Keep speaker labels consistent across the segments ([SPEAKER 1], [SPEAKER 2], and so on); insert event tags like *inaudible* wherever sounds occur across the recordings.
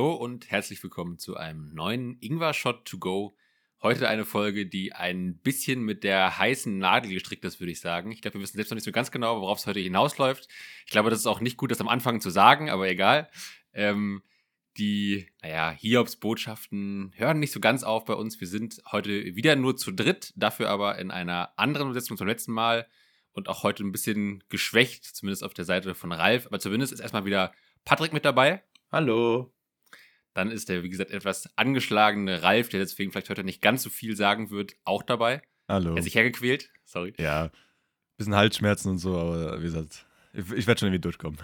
[SPEAKER 1] Hallo und herzlich willkommen zu einem neuen Ingwer Shot to Go. Heute eine Folge, die ein bisschen mit der heißen Nadel gestrickt ist, würde ich sagen. Ich glaube, wir wissen selbst noch nicht so ganz genau, worauf es heute hinausläuft. Ich glaube, das ist auch nicht gut, das am Anfang zu sagen, aber egal. Ähm, die, naja, Hiobs-Botschaften hören nicht so ganz auf bei uns. Wir sind heute wieder nur zu dritt, dafür aber in einer anderen Besetzung zum letzten Mal und auch heute ein bisschen geschwächt, zumindest auf der Seite von Ralf. Aber zumindest ist erstmal wieder Patrick mit dabei.
[SPEAKER 2] Hallo.
[SPEAKER 1] Dann ist der, wie gesagt, etwas angeschlagene Ralf, der deswegen vielleicht heute nicht ganz so viel sagen wird, auch dabei.
[SPEAKER 2] Hallo.
[SPEAKER 1] Er hat sich hergequält. Sorry.
[SPEAKER 2] Ja, bisschen Halsschmerzen und so, aber wie gesagt, ich, ich werde schon irgendwie durchkommen.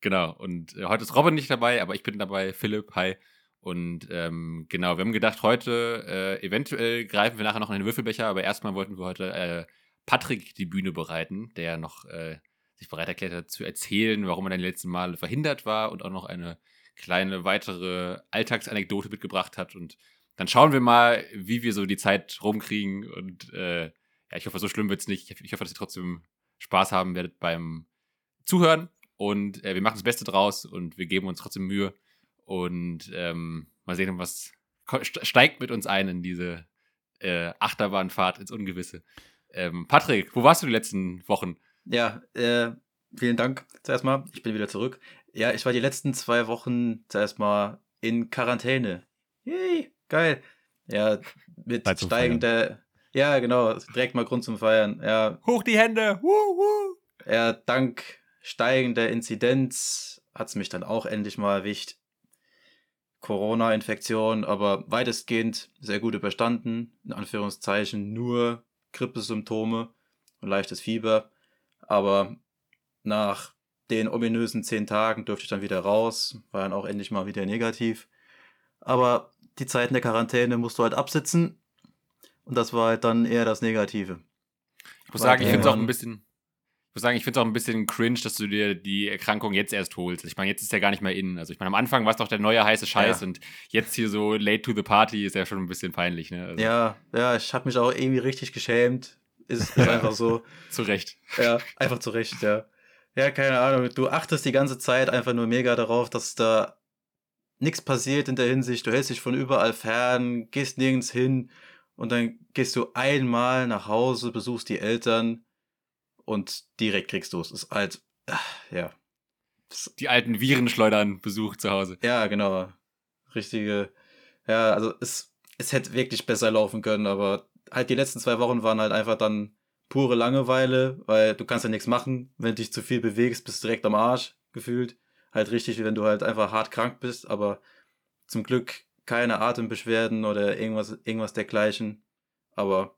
[SPEAKER 1] Genau. Und äh, heute ist Robin nicht dabei, aber ich bin dabei, Philipp, hi. Und ähm, genau, wir haben gedacht, heute äh, eventuell greifen wir nachher noch in den Würfelbecher, aber erstmal wollten wir heute äh, Patrick die Bühne bereiten, der noch äh, sich bereit erklärt hat zu erzählen, warum er dann die letzten Male verhindert war und auch noch eine kleine weitere Alltagsanekdote mitgebracht hat. Und dann schauen wir mal, wie wir so die Zeit rumkriegen. Und äh, ja, ich hoffe, so schlimm wird es nicht. Ich, hoffe, dass ihr trotzdem Spaß haben werdet beim Zuhören. Und äh, wir machen das Beste draus und wir geben uns trotzdem Mühe. Und ähm, mal sehen, was steigt mit uns ein in diese äh, Achterbahnfahrt ins Ungewisse. Ähm, Patrick, wo warst du die letzten Wochen?
[SPEAKER 3] Ja, äh, vielen Dank zuerst mal. Ich bin wieder zurück. Ja, ich war die letzten zwei Wochen zuerst mal in Quarantäne. Yay, geil. Ja, mit steigender. Ja, genau, direkt mal Grund zum Feiern. Ja,
[SPEAKER 1] Hoch die Hände! Woo, woo.
[SPEAKER 3] ja dank steigender Inzidenz hat es mich dann auch endlich mal erwischt. Corona-Infektion, aber weitestgehend sehr gut überstanden. In Anführungszeichen nur Grippesymptome und leichtes Fieber. Aber nach den ominösen zehn Tagen durfte ich dann wieder raus, war dann auch endlich mal wieder negativ. Aber die Zeiten der Quarantäne musst du halt absitzen. Und das war halt dann eher das Negative.
[SPEAKER 1] Ich muss sagen, ich finde es auch ein bisschen. Ich muss sagen, ich finde es auch ein bisschen cringe, dass du dir die Erkrankung jetzt erst holst. Ich meine, jetzt ist ja gar nicht mehr in. Also ich meine, am Anfang war es doch der neue heiße Scheiß
[SPEAKER 3] Ja.
[SPEAKER 1] und jetzt hier so late to the party ist ja schon ein bisschen peinlich, ne? Also,
[SPEAKER 3] Ja, ja, ich habe mich auch irgendwie richtig geschämt. Ist, ist *laughs* einfach so.
[SPEAKER 1] Zu Recht.
[SPEAKER 3] Ja, einfach zu Recht, ja. Ja, keine Ahnung. Du achtest die ganze Zeit einfach nur mega darauf, dass da nichts passiert in der Hinsicht. Du hältst dich von überall fern, gehst nirgends hin und dann gehst du einmal nach Hause, besuchst die Eltern und direkt kriegst du es. Ist halt, ah, ja.
[SPEAKER 1] Die alten Virenschleudern besucht zu Hause.
[SPEAKER 3] Ja, genau. Richtige. Ja, also es, es hätte wirklich besser laufen können, aber halt die letzten zwei Wochen waren halt einfach dann pure Langeweile, weil du kannst ja nichts machen. Wenn du dich zu viel bewegst, bist du direkt am Arsch gefühlt. Halt richtig, wie wenn du halt einfach hart krank bist, aber zum Glück keine Atembeschwerden oder irgendwas, irgendwas dergleichen. Aber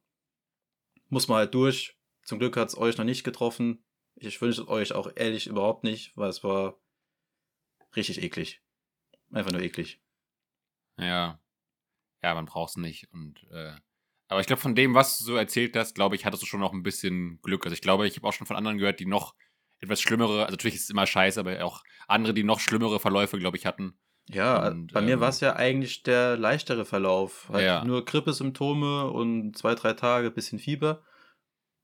[SPEAKER 3] muss man halt durch. Zum Glück hat es euch noch nicht getroffen. Ich wünsche es euch auch ehrlich überhaupt nicht, weil es war richtig eklig. Einfach nur eklig.
[SPEAKER 1] Ja. Ja, man braucht es nicht. Und, äh, aber ich glaube, von dem, was du so erzählt hast, glaube ich, hattest du schon noch ein bisschen Glück. Also ich glaube, ich habe auch schon von anderen gehört, die noch etwas schlimmere, also natürlich ist es immer scheiße, aber auch andere, die noch schlimmere Verläufe, glaube ich, hatten.
[SPEAKER 3] Ja,
[SPEAKER 1] Und,
[SPEAKER 3] bei mir
[SPEAKER 1] ähm,
[SPEAKER 3] war es ja eigentlich der leichtere Verlauf. Halt
[SPEAKER 1] Ja.
[SPEAKER 3] Nur Grippesymptome und zwei, drei Tage bisschen Fieber.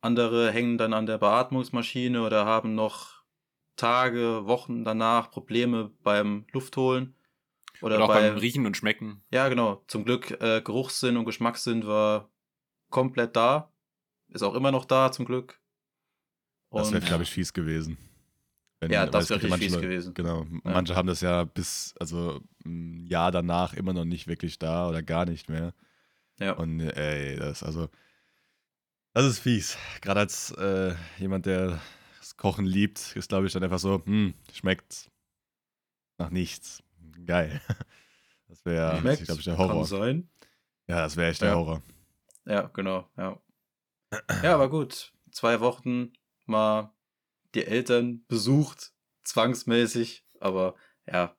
[SPEAKER 3] Andere hängen dann an der Beatmungsmaschine oder haben noch Tage, Wochen danach Probleme beim Luftholen. Oder,
[SPEAKER 1] Oder auch
[SPEAKER 3] bei,
[SPEAKER 1] beim Riechen und Schmecken.
[SPEAKER 3] Ja, genau. Zum Glück äh, Geruchssinn und Geschmackssinn war komplett da. Ist auch immer noch da, zum Glück.
[SPEAKER 2] Das wäre,
[SPEAKER 3] Und-
[SPEAKER 2] glaube ich, fies gewesen. Wenn-
[SPEAKER 3] Ja, das wäre
[SPEAKER 2] ja
[SPEAKER 3] richtig
[SPEAKER 2] manche
[SPEAKER 3] fies
[SPEAKER 2] Leute-
[SPEAKER 3] gewesen.
[SPEAKER 2] Genau. Manche haben das ja bis, also ein Jahr danach immer noch nicht wirklich da oder gar nicht mehr.
[SPEAKER 3] Ja.
[SPEAKER 2] Und ey, das, also, das ist fies. Gerade als äh, jemand, der das Kochen liebt, ist, glaube ich, dann einfach so, hm, schmeckt nach nichts. Geil. *laughs* Das wäre, glaube ich, der Horror.
[SPEAKER 3] Kann sein.
[SPEAKER 2] Ja, das wäre echt der
[SPEAKER 3] Ja.
[SPEAKER 2] Horror.
[SPEAKER 3] Ja, genau, ja. Ja, aber gut. Zwei Wochen mal die Eltern besucht, zwangsmäßig, aber ja,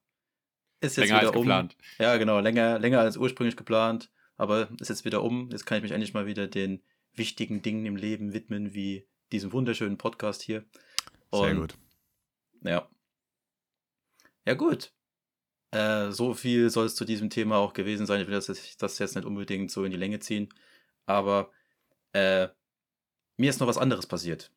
[SPEAKER 3] ist jetzt
[SPEAKER 1] Länger als
[SPEAKER 3] wieder um.
[SPEAKER 1] geplant.
[SPEAKER 3] Ja, genau, länger, länger als ursprünglich geplant, aber ist jetzt wieder um. Jetzt kann ich mich endlich mal wieder den wichtigen Dingen im Leben widmen, wie diesem wunderschönen Podcast hier.
[SPEAKER 2] Sehr
[SPEAKER 3] Und,
[SPEAKER 2] gut.
[SPEAKER 3] Ja. Ja, gut. Äh, so viel soll es zu diesem Thema auch gewesen sein. Ich will das, jetzt- das jetzt nicht unbedingt so in die Länge ziehen. Aber äh, mir ist noch was anderes passiert.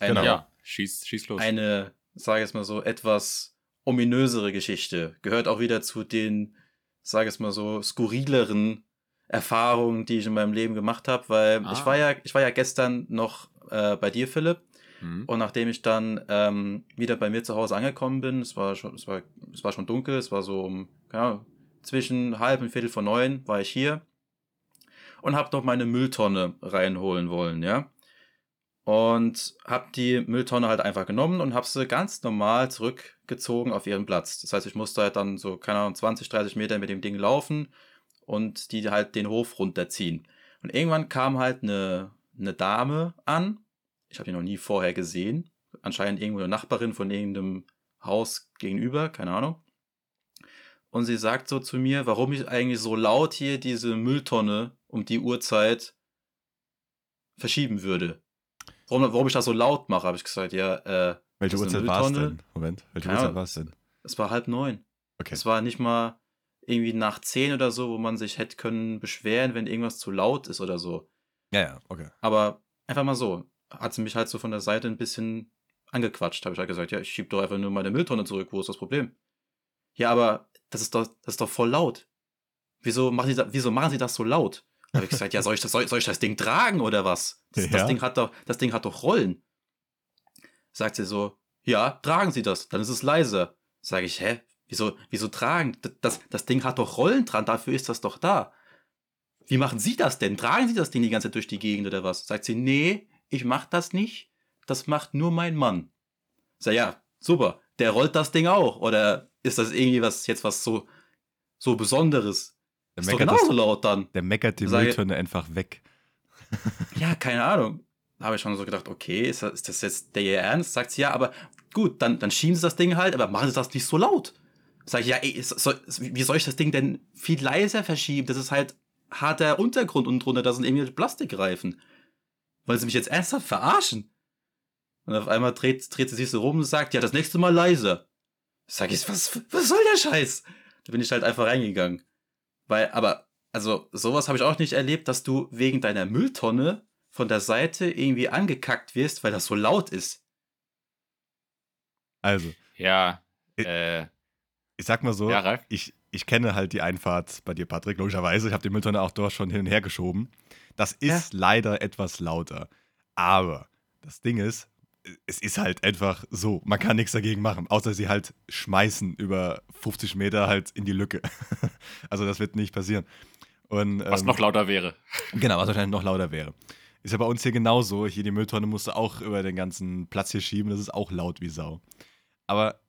[SPEAKER 3] Eine,
[SPEAKER 2] Genau.
[SPEAKER 1] Ja, schieß, schieß los.
[SPEAKER 3] eine, sage ich es mal so, etwas ominösere Geschichte. Gehört auch wieder zu den, sage ich es mal so, skurrileren Erfahrungen, die ich in meinem Leben gemacht habe, weil
[SPEAKER 1] Ah.
[SPEAKER 3] ich war ja, ich war ja gestern noch äh, bei dir, Philipp,
[SPEAKER 1] Hm.
[SPEAKER 3] und nachdem ich dann ähm, wieder bei mir zu Hause angekommen bin, es war schon, es war, es war schon dunkel, es war so um, keine Ahnung, zwischen halb und viertel vor neun war ich hier und habe noch meine Mülltonne reinholen wollen, ja. Und habe die Mülltonne halt einfach genommen und habe sie ganz normal zurückgezogen auf ihren Platz. Das heißt, ich musste halt dann so, keine Ahnung, 20, 30 Meter mit dem Ding laufen und die halt den Hof runterziehen. Und irgendwann kam halt eine, eine Dame an. Ich habe die noch nie vorher gesehen. Anscheinend irgendwo eine Nachbarin von irgendeinem Haus gegenüber, keine Ahnung. Und sie sagt so zu mir, warum ich eigentlich so laut hier diese Mülltonne um die Uhrzeit verschieben würde. Warum, warum ich das so laut mache, habe ich gesagt, ja, äh,
[SPEAKER 2] Welche Uhrzeit war es denn? Moment, welche
[SPEAKER 3] Keine
[SPEAKER 2] Uhrzeit war es denn?
[SPEAKER 3] es war halb neun.
[SPEAKER 2] Okay.
[SPEAKER 3] Es war nicht mal irgendwie nach zehn oder so, wo man sich hätte können beschweren, wenn irgendwas zu laut ist oder so.
[SPEAKER 2] Ja, ja, okay.
[SPEAKER 3] Aber einfach mal so, hat sie mich halt so von der Seite ein bisschen angequatscht. Habe ich halt gesagt, ja, ich schieb doch einfach nur meine Mülltonne zurück, wo ist das Problem? Ja, aber das ist doch, das ist doch voll laut. Wieso machen, Sie da, wieso machen Sie das so laut? Habe ich gesagt, ja, soll ich, das, soll, soll ich das Ding tragen oder was? Das,
[SPEAKER 2] Ja.
[SPEAKER 3] das, Ding hat doch, das Ding hat doch Rollen. Sagt sie so, ja, tragen Sie das, dann ist es leiser. Sage ich, hä? Wieso, wieso tragen? Das, das, das Ding hat doch Rollen dran, dafür ist das doch da. Wie machen Sie das denn? Tragen Sie das Ding die ganze Zeit durch die Gegend oder was? Sagt sie, nee, ich mach das nicht. Das macht nur mein Mann. Sag ja, super. Der rollt das Ding auch. Oder ist das irgendwie was jetzt was so, so Besonderes?
[SPEAKER 2] Der
[SPEAKER 3] Ist doch
[SPEAKER 2] meckert,
[SPEAKER 3] genauso laut dann.
[SPEAKER 2] der meckert die Mülltonne einfach weg.
[SPEAKER 3] Ja, keine Ahnung. Da habe ich schon so gedacht, okay, ist das, ist das jetzt der ihr Ernst? Sagt sie, ja, aber gut, dann, dann schieben sie das Ding halt, aber machen sie das nicht so laut. Sag ich, ja, ey, es- wie soll ich das Ding denn viel leiser verschieben? Das ist halt harter Untergrund unten drunter, da sind irgendwie Plastikreifen. Wollen sie mich jetzt ernsthaft verarschen? Und auf einmal dreht, dreht sie sich so rum und sagt, ja, das nächste Mal leiser. Sag ich, was, was soll der Scheiß? Da bin ich halt einfach reingegangen. Weil, aber, also, sowas habe ich auch nicht erlebt, dass du wegen deiner Mülltonne von der Seite irgendwie angekackt wirst, weil das so laut ist.
[SPEAKER 2] Also,
[SPEAKER 1] Ja,
[SPEAKER 2] Ich-
[SPEAKER 1] äh,
[SPEAKER 2] ich sag mal so,
[SPEAKER 1] ja,
[SPEAKER 2] ich, ich kenne halt die Einfahrt bei dir, Patrick, logischerweise. Ich habe die Mülltonne auch dort schon hin und her geschoben. Das ist leider etwas lauter. Aber das Ding ist, es ist halt einfach so. Man kann nichts dagegen machen, außer sie halt schmeißen über 50 Meter halt in die Lücke. *laughs* also das wird nicht passieren. Und,
[SPEAKER 1] Was
[SPEAKER 2] ähm,
[SPEAKER 1] noch lauter wäre. *laughs*
[SPEAKER 2] Genau, was wahrscheinlich noch lauter wäre. Ist ja bei uns hier genauso. Hier die Mülltonne musst du auch über den ganzen Platz hier schieben. Das ist auch laut wie Sau. Aber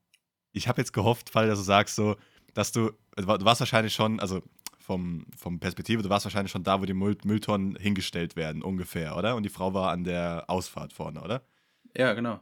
[SPEAKER 2] ich habe jetzt gehofft, Fall, dass du sagst so, dass du, du warst wahrscheinlich schon, also vom, vom Perspektive, du warst wahrscheinlich schon da, wo die Müll, Mülltonnen hingestellt werden, ungefähr, oder? Und die Frau war an der Ausfahrt vorne, oder?
[SPEAKER 3] Ja, genau.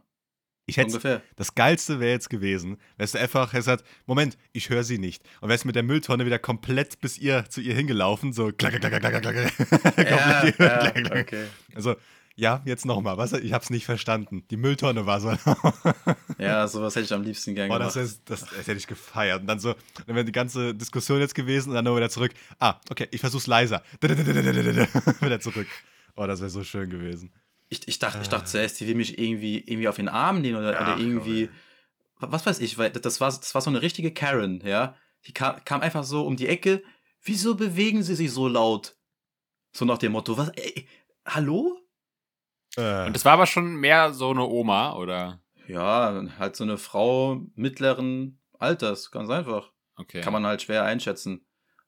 [SPEAKER 2] Ich hätte
[SPEAKER 3] Ungefähr.
[SPEAKER 2] das Geilste wäre jetzt gewesen, wärst du einfach gesagt, Moment, ich höre sie nicht. Und wärst mit der Mülltonne wieder komplett bis ihr zu ihr hingelaufen, so klack, klack, klack, klack, klack. *laughs*
[SPEAKER 3] Ja, ja, okay.
[SPEAKER 2] Also, ja, jetzt nochmal. Was? Ich hab's nicht verstanden. Die Mülltonne war so. *laughs*
[SPEAKER 3] Ja, sowas hätte ich am liebsten gern
[SPEAKER 2] Boah, das,
[SPEAKER 3] gemacht.
[SPEAKER 2] ist, das, das hätte ich gefeiert. Und dann so, dann wäre die ganze Diskussion jetzt gewesen und dann nur wieder zurück. Ah, okay, ich versuch's leiser. *laughs* wieder zurück. Oh, das wäre so schön gewesen.
[SPEAKER 3] Ich, ich, dachte, ich dachte zuerst, die will mich irgendwie, irgendwie auf den Arm nehmen oder,
[SPEAKER 2] Ach,
[SPEAKER 3] oder irgendwie. Was weiß ich, weil das war, das war so eine richtige Karen, ja. Die kam, kam einfach so um die Ecke. Wieso bewegen sie sich so laut? So nach dem Motto, was, ey, hallo?
[SPEAKER 2] Äh,
[SPEAKER 1] Und das war aber schon mehr so eine Oma, oder?
[SPEAKER 3] Ja, halt so eine Frau mittleren Alters, ganz einfach.
[SPEAKER 1] Okay.
[SPEAKER 3] Kann man halt schwer einschätzen.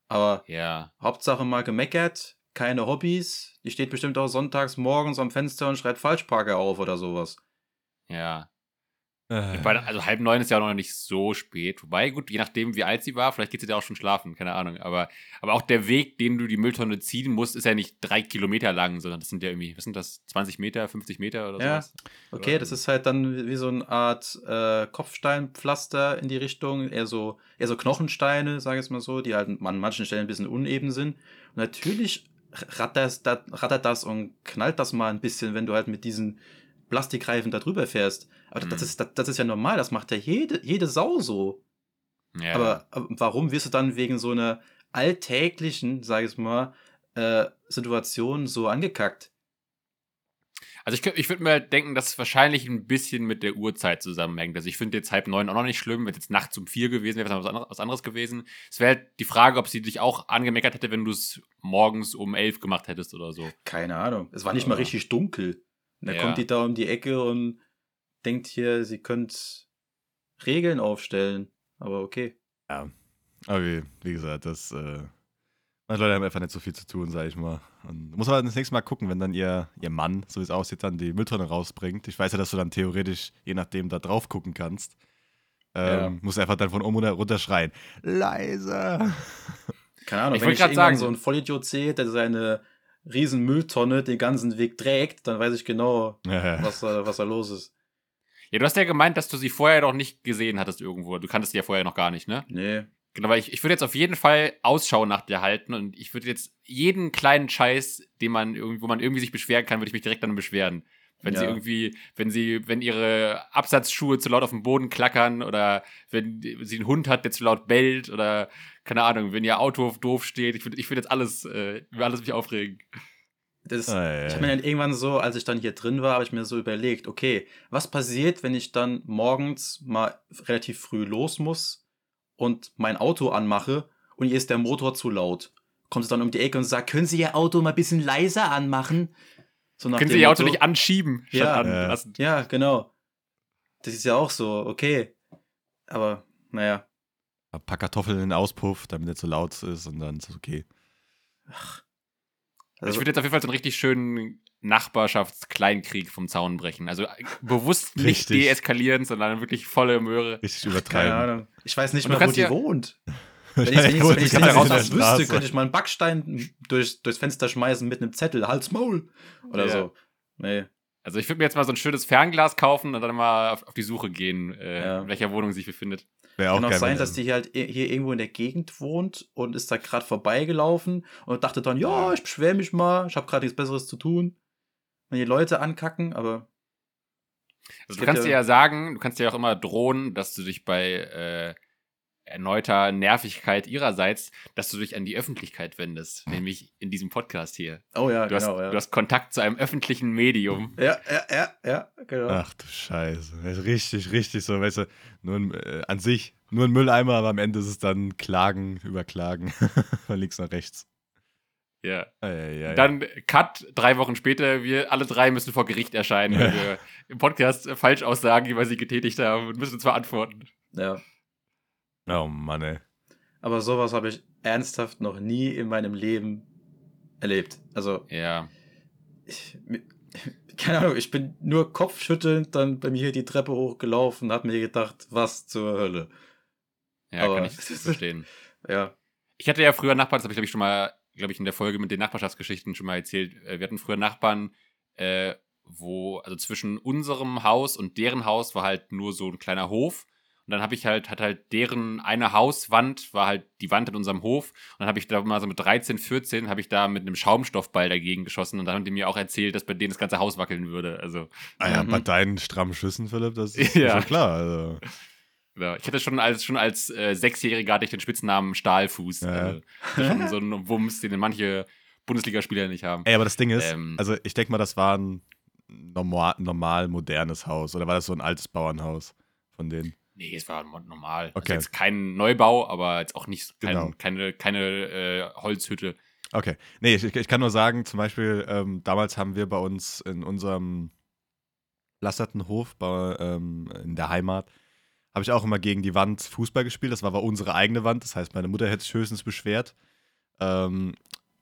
[SPEAKER 3] Aber
[SPEAKER 1] Ja.
[SPEAKER 3] Hauptsache mal gemeckert, keine Hobbys. Die steht bestimmt auch sonntags morgens am Fenster und schreit Falschparker auf oder sowas.
[SPEAKER 1] Ja.
[SPEAKER 2] Äh,
[SPEAKER 1] Also halb neun ist ja auch noch nicht so spät. Wobei, gut, je nachdem, wie alt sie war, vielleicht geht sie da auch schon schlafen, keine Ahnung. Aber, aber auch der Weg, den du die Mülltonne ziehen musst, ist ja nicht drei Kilometer lang, sondern das sind ja irgendwie, was sind das, 20 Meter, 50 Meter oder
[SPEAKER 3] Ja.
[SPEAKER 1] sowas?
[SPEAKER 3] Okay, das ist halt dann wie- so eine Art äh, Kopfsteinpflaster in die Richtung, eher so, eher so Knochensteine, sage ich jetzt mal so, die halt an manchen Stellen ein bisschen uneben sind. Und natürlich rattert das, rattert das und knallt das mal ein bisschen, wenn du halt mit diesen Plastikreifen da drüber fährst. Aber das,
[SPEAKER 1] Mhm.
[SPEAKER 3] ist, das, das ist ja normal, das macht ja jede, jede Sau so.
[SPEAKER 1] Ja.
[SPEAKER 3] Aber, aber warum wirst du dann wegen so einer alltäglichen, sage ich mal, äh, Situation so angekackt?
[SPEAKER 1] Also ich, ich würde mir halt denken, dass es wahrscheinlich ein bisschen mit der Uhrzeit zusammenhängt. Also ich finde jetzt halb neun auch noch nicht schlimm, wenn es jetzt nachts um vier gewesen wäre, wäre es was anderes, was anderes gewesen. Es wäre halt die Frage, ob sie dich auch angemeckert hätte, wenn du es morgens um elf gemacht hättest oder so.
[SPEAKER 3] Keine Ahnung. Es war nicht mal richtig dunkel. Und dann
[SPEAKER 1] Ja.
[SPEAKER 3] kommt die da um die Ecke und denkt hier, sie könnte Regeln aufstellen. Aber okay.
[SPEAKER 2] Aber wie, wie gesagt, das, äh, manche Leute haben einfach nicht so viel zu tun, sag ich mal. Und muss aber das nächste Mal gucken, wenn dann ihr, ihr Mann, so wie es aussieht, dann die Mülltonne rausbringt. Ich weiß ja, dass du dann theoretisch, je nachdem, da drauf gucken kannst. Ähm,
[SPEAKER 3] Ja.
[SPEAKER 2] Muss einfach dann von oben runter, runter schreien. Leise!
[SPEAKER 3] Keine Ahnung,
[SPEAKER 1] Ich
[SPEAKER 3] wenn
[SPEAKER 1] wollte
[SPEAKER 3] ich irgendwann
[SPEAKER 1] sagen-
[SPEAKER 3] so einen Vollidiot sehe, der seine riesen Mülltonne den ganzen Weg trägt, dann weiß ich genau,
[SPEAKER 2] Ja,
[SPEAKER 3] was, da- was da los ist.
[SPEAKER 1] Ja, du hast ja gemeint, dass du sie vorher noch nicht gesehen hattest irgendwo. Du kanntest sie ja vorher noch gar nicht, ne?
[SPEAKER 3] Nee.
[SPEAKER 1] Genau, weil ich, ich würde jetzt auf jeden Fall Ausschau nach dir halten und ich würde jetzt jeden kleinen Scheiß, den man irgendwie, wo man irgendwie sich beschweren kann, würde ich mich direkt dann beschweren. Wenn sie
[SPEAKER 3] Ja.
[SPEAKER 1] irgendwie, wenn sie, wenn ihre Absatzschuhe zu laut auf dem Boden klackern oder wenn sie einen Hund hat, der zu laut bellt oder keine Ahnung, wenn ihr Auto doof steht, ich würde ich würd jetzt alles, äh, über alles mich aufregen.
[SPEAKER 3] Das,
[SPEAKER 2] Ah, ja,
[SPEAKER 3] Ich
[SPEAKER 2] ja.
[SPEAKER 3] habe mir dann irgendwann so, als ich dann hier drin war, habe ich mir so überlegt, okay, was passiert, wenn ich dann morgens mal relativ früh los muss und mein Auto anmache und hier ist der Motor zu laut? Kommt es dann um die Ecke und sagt, können Sie Ihr Auto mal ein bisschen leiser anmachen? So nach
[SPEAKER 1] Können sie ihr Auto nicht anschieben,
[SPEAKER 3] Ja.
[SPEAKER 1] anlassen.
[SPEAKER 3] Ja, genau. Das ist ja auch so, okay. Aber, naja.
[SPEAKER 2] Ein paar Kartoffeln in den Auspuff, damit er zu laut ist und dann ist es okay.
[SPEAKER 1] Also ich würde jetzt auf jeden Fall so einen richtig schönen Nachbarschaftskleinkrieg vom Zaun brechen. Also äh, bewusst nicht
[SPEAKER 2] Richtig.
[SPEAKER 1] deeskalieren, sondern wirklich volle Möhre.
[SPEAKER 2] Richtig
[SPEAKER 3] keine
[SPEAKER 2] übertreiben.
[SPEAKER 3] Ahnung. Ich weiß nicht mal, wo die
[SPEAKER 1] ja-
[SPEAKER 3] wohnt. *laughs* Wenn ich
[SPEAKER 2] Ja, in der
[SPEAKER 3] wüsste,
[SPEAKER 2] Straße.
[SPEAKER 3] könnte ich mal einen Backstein durch, durchs Fenster schmeißen mit einem Zettel. Halt's Maul. Oder
[SPEAKER 1] Ja.
[SPEAKER 3] so. Nee.
[SPEAKER 1] Also ich würde mir jetzt mal so ein schönes Fernglas kaufen und dann mal auf, auf die Suche gehen, äh,
[SPEAKER 3] Ja.
[SPEAKER 1] in welcher Wohnung sie sich befindet.
[SPEAKER 2] Wäre auch
[SPEAKER 3] Kann auch
[SPEAKER 2] geil,
[SPEAKER 3] sein, dass die hier halt hier irgendwo in der Gegend wohnt und ist da gerade vorbeigelaufen und dachte dann, ja, ich beschwere mich mal, ich habe gerade nichts Besseres zu tun. Wenn die Leute ankacken, aber
[SPEAKER 1] Also du kannst
[SPEAKER 3] ja-
[SPEAKER 1] dir ja sagen, du kannst dir auch immer drohen, dass du dich bei äh, erneuter Nervigkeit ihrerseits, dass du dich an die Öffentlichkeit wendest, nämlich in diesem Podcast hier.
[SPEAKER 3] oh ja,
[SPEAKER 1] Du,
[SPEAKER 3] genau,
[SPEAKER 1] hast,
[SPEAKER 3] ja.
[SPEAKER 1] du hast Kontakt zu einem öffentlichen Medium.
[SPEAKER 3] ja, ja, ja, ja, genau.
[SPEAKER 2] Ach du Scheiße. Das ist richtig, richtig so, weißt du, nur ein, äh, an sich nur ein Mülleimer, aber am Ende ist es dann Klagen über Klagen *laughs* von links nach rechts.
[SPEAKER 1] Ja.
[SPEAKER 2] Ja, ja, ja.
[SPEAKER 1] Dann Cut, drei Wochen später, wir alle drei müssen vor Gericht erscheinen, weil wir im Podcast Falschaussagen über sie getätigt haben und müssen zwar antworten.
[SPEAKER 3] Ja.
[SPEAKER 2] Oh Mann, ey.
[SPEAKER 3] Aber sowas habe ich ernsthaft noch nie in meinem Leben erlebt. Also,
[SPEAKER 1] Ja.
[SPEAKER 3] ich, *laughs* keine Ahnung, ich bin nur kopfschüttelnd dann bei mir hier die Treppe hochgelaufen und habe mir gedacht, was zur Hölle.
[SPEAKER 1] Ja,
[SPEAKER 3] Aber-
[SPEAKER 1] kann ich *laughs* verstehen.
[SPEAKER 3] Ja.
[SPEAKER 1] Ich hatte ja früher Nachbarn, das habe ich glaube ich schon mal, glaube ich, in der Folge mit den Nachbarschaftsgeschichten schon mal erzählt. Äh, Wir hatten früher Nachbarn, äh, wo, also zwischen unserem Haus und deren Haus war halt nur so ein kleiner Hof. Und dann habe ich halt, hat halt deren eine Hauswand, war halt die Wand in unserem Hof. Und dann habe ich da mal so mit 13, 14, habe ich da mit einem Schaumstoffball dagegen geschossen. Und dann haben die mir auch erzählt, dass bei denen das ganze Haus wackeln würde. Also,
[SPEAKER 2] Ah ja,
[SPEAKER 3] Mhm. *laughs*
[SPEAKER 2] bei deinen strammen Schüssen, Philipp, das ist
[SPEAKER 1] Ja.
[SPEAKER 2] schon klar. Also.
[SPEAKER 1] Ja, ich hatte schon als, schon als äh, Sechsjähriger hatte ich den Spitznamen Stahlfuß.
[SPEAKER 2] Ja.
[SPEAKER 1] Also, das ist schon so ein Wumms, den manche Bundesligaspieler nicht haben.
[SPEAKER 2] Ey, aber das Ding ist,
[SPEAKER 1] Ähm.
[SPEAKER 2] also ich denke mal, das war ein normal, normal modernes Haus. Oder war das so ein altes Bauernhaus von denen?
[SPEAKER 1] Nee, es war normal. Also
[SPEAKER 2] Okay.
[SPEAKER 1] jetzt kein Neubau, aber jetzt auch nicht kein,
[SPEAKER 2] Genau.
[SPEAKER 1] keine, keine äh, Holzhütte.
[SPEAKER 2] Okay. Nee, ich, ich kann nur sagen, zum Beispiel, ähm, damals haben wir bei uns in unserem lasterten Hof bei, ähm, in der Heimat, habe ich auch immer gegen die Wand Fußball gespielt. Das war aber unsere eigene Wand. Das heißt, meine Mutter hätte sich höchstens beschwert. Ähm,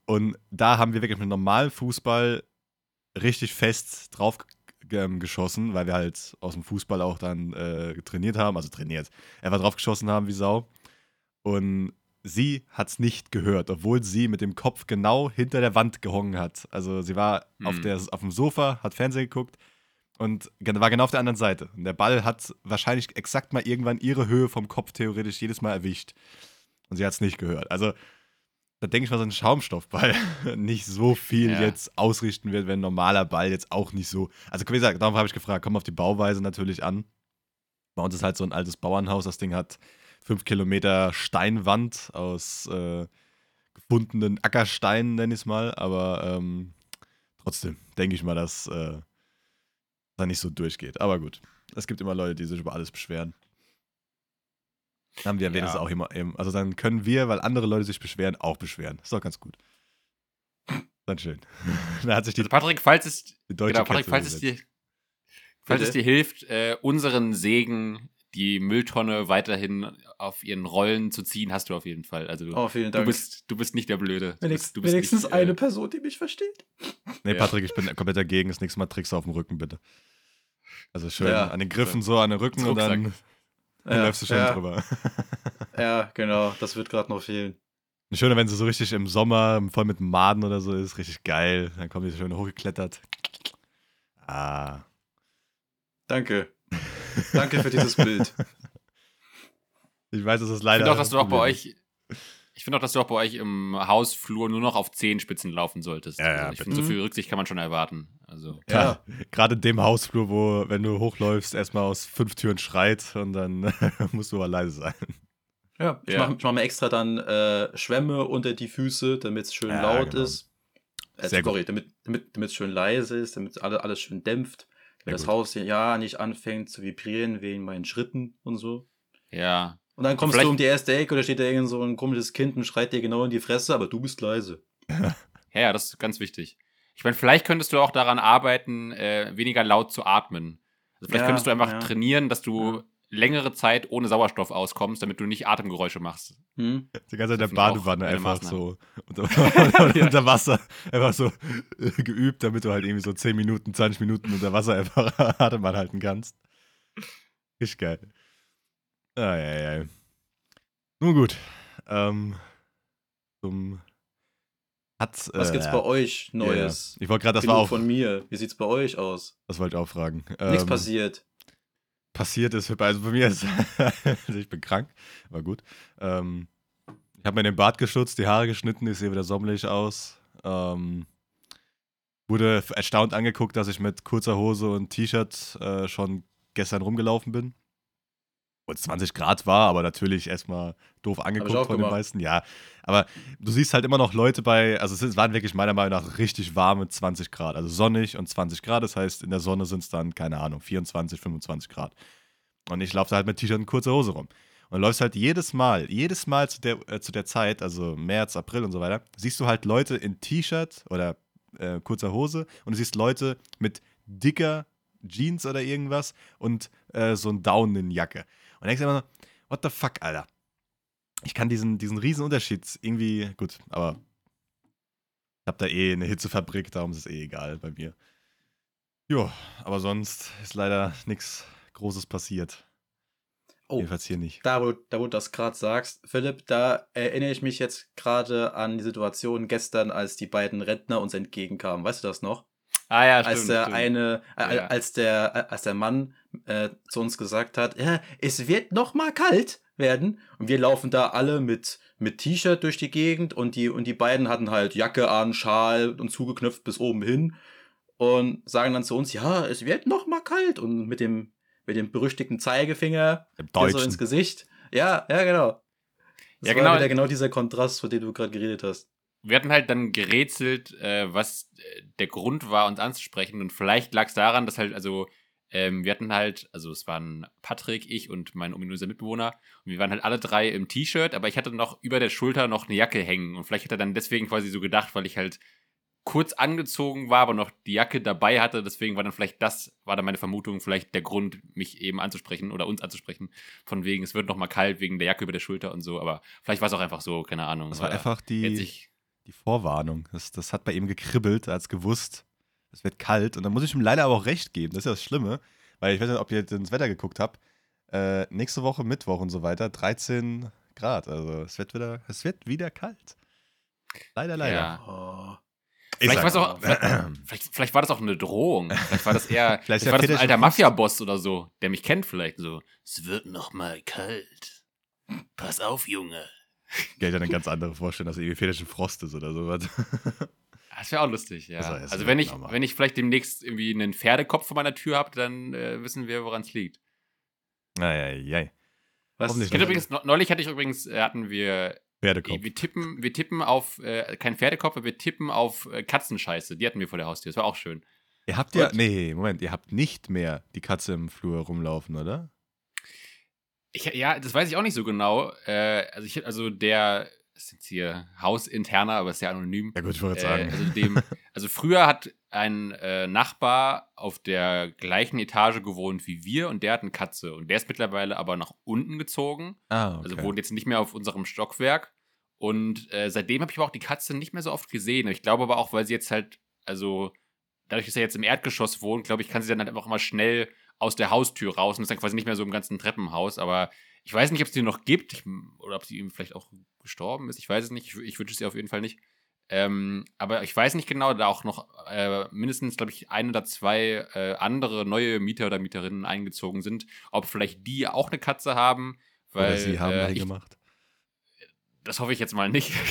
[SPEAKER 2] und da haben wir wirklich mit normalem Fußball richtig fest drauf ähm, geschossen, weil wir halt aus dem Fußball auch dann äh, trainiert haben, also trainiert, einfach drauf geschossen haben wie Sau. Und sie hat es nicht gehört, obwohl sie mit dem Kopf genau hinter der Wand gehongen hat. Also sie war auf,
[SPEAKER 1] Hm.
[SPEAKER 2] der, auf dem Sofa, hat Fernsehen geguckt und war genau auf der anderen Seite. Und der Ball hat wahrscheinlich exakt mal irgendwann ihre Höhe vom Kopf theoretisch jedes Mal erwischt. Und sie hat es nicht gehört. Also da denke ich mal, so ein Schaumstoffball *laughs* nicht so viel
[SPEAKER 1] Ja.
[SPEAKER 2] jetzt ausrichten wird, wenn ein normaler Ball jetzt auch nicht so. Also, wie gesagt, darum habe ich gefragt, kommt auf die Bauweise natürlich an. Bei uns ist halt so ein altes Bauernhaus, das Ding hat fünf Kilometer Steinwand aus äh, gefundenen Ackersteinen, nenne ich es mal, aber ähm, trotzdem denke ich mal, dass äh, da nicht so durchgeht. Aber gut, es gibt immer Leute, die sich über alles beschweren. Dann haben wir
[SPEAKER 1] Ja.
[SPEAKER 2] wenigstens auch immer, eben- also dann können wir, weil andere Leute sich beschweren, auch beschweren. Ist doch ganz gut. Dann schön. *laughs* da hat sich die,
[SPEAKER 1] Also Patrick, falls es,
[SPEAKER 2] die deutsche
[SPEAKER 1] genau, Patrick, falls es dir, falls es dir hilft, äh, unseren Segen, die Mülltonne weiterhin auf ihren Rollen zu ziehen, hast du auf jeden Fall. Also du,
[SPEAKER 3] Oh, vielen
[SPEAKER 1] du,
[SPEAKER 3] Dank.
[SPEAKER 1] bist, du bist nicht der Blöde. Du
[SPEAKER 3] Wenigstens,
[SPEAKER 1] bist, du bist
[SPEAKER 3] wenigstens
[SPEAKER 1] nicht,
[SPEAKER 3] eine
[SPEAKER 1] äh,
[SPEAKER 3] Person, die mich versteht.
[SPEAKER 2] Nee,
[SPEAKER 1] Ja.
[SPEAKER 2] Patrick, ich bin komplett dagegen. Das nächste Mal Tricks auf dem Rücken, bitte. Also schön
[SPEAKER 3] Ja.
[SPEAKER 2] an den Griffen so, an den Rücken und dann, dann läufst du schön
[SPEAKER 3] ja,
[SPEAKER 2] drüber. *laughs*
[SPEAKER 3] Ja, genau. Das wird gerade noch fehlen.
[SPEAKER 2] Schöner, wenn sie so richtig im Sommer voll mit Maden oder so ist, richtig geil. Dann kommen die schön hochgeklettert. Ah.
[SPEAKER 3] Danke. Danke für dieses Bild. *laughs*
[SPEAKER 2] Ich weiß, es ist
[SPEAKER 1] Ich
[SPEAKER 2] leider.
[SPEAKER 1] finde auch, dass du auch bei euch. Ich finde auch, dass du auch bei euch im Hausflur nur noch auf Zehenspitzen laufen solltest.
[SPEAKER 2] Ja, ja,
[SPEAKER 1] also ich finde, so viel Rücksicht kann man schon erwarten. Also.
[SPEAKER 2] Ja, *laughs* gerade in dem Hausflur, wo, wenn du hochläufst, erstmal aus fünf Türen schreit und dann *laughs* musst du aber leise sein.
[SPEAKER 3] Ja, ich
[SPEAKER 1] Ja.
[SPEAKER 3] mache mach mir extra dann äh, Schwämme unter die Füße, damit es schön
[SPEAKER 2] Ja,
[SPEAKER 3] laut
[SPEAKER 2] genau.
[SPEAKER 3] ist. Äh,
[SPEAKER 2] Sehr gut.
[SPEAKER 3] sorry, damit damit es schön leise ist, damit alle, alles schön dämpft. Damit das
[SPEAKER 2] gut.
[SPEAKER 3] Haus ja nicht anfängt zu vibrieren wegen meinen Schritten und so.
[SPEAKER 1] Ja.
[SPEAKER 3] Und dann kommst
[SPEAKER 1] Vielleicht-
[SPEAKER 3] du um die erste Ecke oder steht da irgend so ein komisches Kind und schreit dir genau in die Fresse, aber du bist leise. *laughs*
[SPEAKER 1] Ja, ja, das ist ganz wichtig. Ich meine, vielleicht könntest du auch daran arbeiten, äh, weniger laut zu atmen. Also vielleicht
[SPEAKER 3] Ja,
[SPEAKER 1] könntest du einfach
[SPEAKER 3] ja.
[SPEAKER 1] trainieren, dass du
[SPEAKER 3] Ja.
[SPEAKER 1] längere Zeit ohne Sauerstoff auskommst, damit du nicht Atemgeräusche machst.
[SPEAKER 3] Hm?
[SPEAKER 2] Die ganze Zeit in der Badewanne einfach so unter, *laughs* unter Wasser, einfach so äh, geübt, damit du halt irgendwie so 10 Minuten, 20 Minuten unter Wasser einfach *laughs* Atem anhalten kannst. Richtig geil. Ah, ja, ja. Nun gut. Ähm, zum hat,
[SPEAKER 3] Was
[SPEAKER 2] äh,
[SPEAKER 3] gibt's bei euch. Neues?
[SPEAKER 2] Ich wollte gerade, das
[SPEAKER 3] Genug
[SPEAKER 2] war auch,
[SPEAKER 3] von mir. Wie sieht's bei euch aus?
[SPEAKER 2] das wollte ich auch fragen.
[SPEAKER 3] Nichts
[SPEAKER 2] Ähm,
[SPEAKER 3] passiert.
[SPEAKER 2] passiert ist, also bei mir ist, also *laughs* ich bin krank, war gut. Ähm, ich habe mir den Bart geschutzt, die Haare geschnitten, ich sehe wieder sommerlich aus. Ähm, wurde erstaunt angeguckt, dass ich mit kurzer Hose und T-Shirt äh, schon gestern rumgelaufen bin. Wo es 20 Grad war, aber natürlich erstmal doof angeguckt von den meisten. Ja, aber du siehst halt immer noch Leute bei, also es waren wirklich meiner Meinung nach richtig warme 20 Grad, also sonnig und 20 Grad. Das heißt, in der Sonne sind es dann, keine Ahnung, 24, 25 Grad. Und ich laufe da halt mit T-Shirt und kurzer Hose rum. Und du läufst halt jedes Mal, jedes Mal zu der, äh, zu der Zeit, also März, April und so weiter, siehst du halt Leute in T-Shirt oder äh, kurzer Hose und du siehst Leute mit dicker Jeans oder irgendwas und äh, so ein Daunenjacke. Und denkst immer so, what the fuck, Alter? Ich kann diesen, diesen riesen Unterschied irgendwie, gut, aber ich hab da eh eine Hitzefabrik, darum ist es eh egal bei mir. Jo, aber sonst ist leider nichts Großes passiert.
[SPEAKER 3] Oh,
[SPEAKER 2] Jedenfalls hier nicht.
[SPEAKER 3] da wo, da wo du das gerade sagst, Philipp, da erinnere ich mich jetzt gerade an die Situation gestern, als die beiden Rentner uns entgegenkamen. Weißt du das noch? *laughs*
[SPEAKER 1] Ah ja,
[SPEAKER 3] als der
[SPEAKER 1] stimmt.
[SPEAKER 3] eine, äh,
[SPEAKER 1] Ja.
[SPEAKER 3] als der, äh, als der Mann äh, zu uns gesagt hat, ja, es wird noch mal kalt werden. Und wir laufen da alle mit, mit T-Shirt durch die Gegend und die, und die beiden hatten halt Jacke an, Schal und zugeknöpft bis oben hin und sagen dann zu uns, ja, es wird noch mal kalt und mit dem, mit dem berüchtigten Zeigefinger so ins Gesicht. Ja, ja, genau. Das
[SPEAKER 1] Ja,
[SPEAKER 3] war
[SPEAKER 1] genau.
[SPEAKER 3] wieder genau dieser Kontrast, von dem du gerade geredet hast.
[SPEAKER 1] Wir hatten halt dann gerätselt, äh, was äh, der Grund war, uns anzusprechen. Und vielleicht lag es daran, dass halt, also, ähm, wir hatten halt, also es waren Patrick, ich und mein ominöser Mitbewohner. Und wir waren halt alle drei im T-Shirt, aber ich hatte noch über der Schulter noch eine Jacke hängen. Und vielleicht hat er dann deswegen quasi so gedacht, weil ich halt kurz angezogen war, aber noch die Jacke dabei hatte. Deswegen war dann vielleicht das, war dann meine Vermutung, vielleicht der Grund, mich eben anzusprechen oder uns anzusprechen. Von wegen, es wird noch mal kalt wegen der Jacke über der Schulter und so. Aber vielleicht war es auch einfach so, keine Ahnung.
[SPEAKER 2] Das war einfach die, die Vorwarnung. Das, das hat bei ihm gekribbelt, als gewusst, es wird kalt. Und dann muss ich ihm leider aber auch recht geben. Das ist ja das Schlimme. Weil ich weiß nicht, ob ihr jetzt ins Wetter geguckt habt. Äh, nächste Woche, Mittwoch und so weiter, 13 Grad. Also es wird wieder, es wird wieder kalt. Leider, leider.
[SPEAKER 1] Ja.
[SPEAKER 3] Oh.
[SPEAKER 2] Ich
[SPEAKER 1] Vielleicht, war's auch, vielleicht, vielleicht, vielleicht war das auch eine Drohung. Vielleicht war das eher, *laughs*
[SPEAKER 2] Vielleicht
[SPEAKER 1] war das ein alter. Mafia-Boss oder so, der mich kennt vielleicht so. Es wird noch mal kalt. Pass auf, Junge.
[SPEAKER 2] Geld dann eine ganz andere Vorstellung, dass irgendwie väterischen Frost ist oder sowas. *laughs*
[SPEAKER 1] Das wäre auch lustig, ja. Also
[SPEAKER 2] wär
[SPEAKER 1] wenn ich,
[SPEAKER 2] normal.
[SPEAKER 1] wenn ich vielleicht demnächst irgendwie einen Pferdekopf vor meiner Tür habe, dann äh, wissen wir, woran es liegt.
[SPEAKER 2] Eieiei.
[SPEAKER 3] Was?
[SPEAKER 1] Übrigens, ne- neulich hatte ich übrigens, äh, hatten wir,
[SPEAKER 2] Pferdekopf.
[SPEAKER 1] wir tippen, wir tippen auf, äh, kein Pferdekopf, aber wir tippen auf äh, Katzenscheiße. Die hatten wir vor der Haustür. Das war auch schön.
[SPEAKER 2] Ihr habt ja,
[SPEAKER 3] Gut.
[SPEAKER 2] nee, Moment, ihr habt nicht mehr die Katze im Flur rumlaufen, oder?
[SPEAKER 1] Ich, ja, das weiß ich auch nicht so genau. Äh, also, ich, also der, das ist jetzt hier hausinterner, aber ist ja anonym.
[SPEAKER 2] Ja gut, ich wollte
[SPEAKER 1] Äh,
[SPEAKER 2] sagen.
[SPEAKER 1] also, dem, also früher hat ein äh, Nachbar auf der gleichen Etage gewohnt wie wir und der hat eine Katze. Und der ist mittlerweile aber nach unten gezogen.
[SPEAKER 2] ah, okay.
[SPEAKER 1] Also wohnt jetzt nicht mehr auf unserem Stockwerk. Und äh, seitdem habe ich aber auch die Katze nicht mehr so oft gesehen. Ich glaube aber auch, weil sie jetzt halt, also dadurch, dass er jetzt im Erdgeschoss wohnt, glaube ich, kann sie dann halt einfach mal schnell aus der Haustür raus und ist dann quasi nicht mehr so im ganzen Treppenhaus. Aber ich weiß nicht, ob es die noch gibt ich, oder ob sie ihm vielleicht auch gestorben ist. Ich weiß es nicht. Ich, ich wünsche es ihr auf jeden Fall nicht. Ähm, aber ich weiß nicht genau, da auch noch äh, mindestens, glaube ich, ein oder zwei äh, andere neue Mieter oder Mieterinnen eingezogen sind. Ob vielleicht die auch eine Katze haben. Weil,
[SPEAKER 2] oder sie haben
[SPEAKER 1] äh, ich,
[SPEAKER 2] gemacht.
[SPEAKER 1] das hoffe ich jetzt mal nicht. *laughs*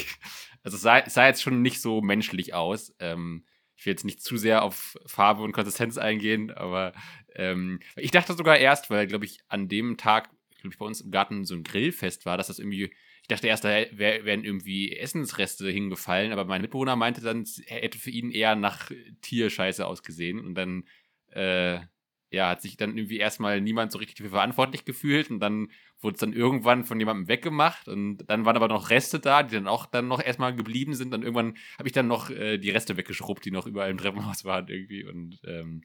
[SPEAKER 1] Also es sah, sah jetzt schon nicht so menschlich aus. Ähm, ich will jetzt nicht zu sehr auf Farbe und Konsistenz eingehen, aber ähm, ich dachte sogar erst, weil, glaube ich, an dem Tag, glaube ich, bei uns im Garten so ein Grillfest war, dass das irgendwie, ich dachte erst, da wär, wären irgendwie Essensreste hingefallen, aber mein Mitbewohner meinte dann, hätte für ihn eher nach Tierscheiße ausgesehen und dann, äh, ja, hat sich dann irgendwie erstmal niemand so richtig dafür verantwortlich gefühlt und dann wurde es dann irgendwann von jemandem weggemacht und dann waren aber noch Reste da, die dann auch dann noch erstmal geblieben sind. Und irgendwann habe ich dann noch äh, die Reste weggeschrubbt, die noch überall im Treppenhaus waren irgendwie. Und ähm,